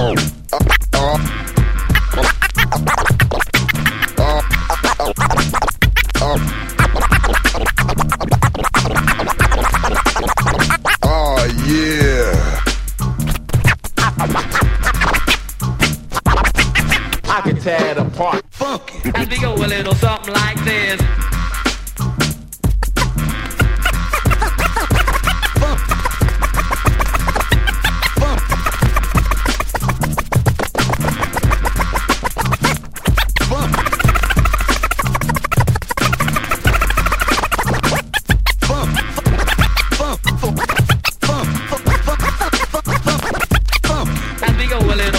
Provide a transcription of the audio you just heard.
Oh yeah. I can tear it apart. Funky. And we go a little something like this.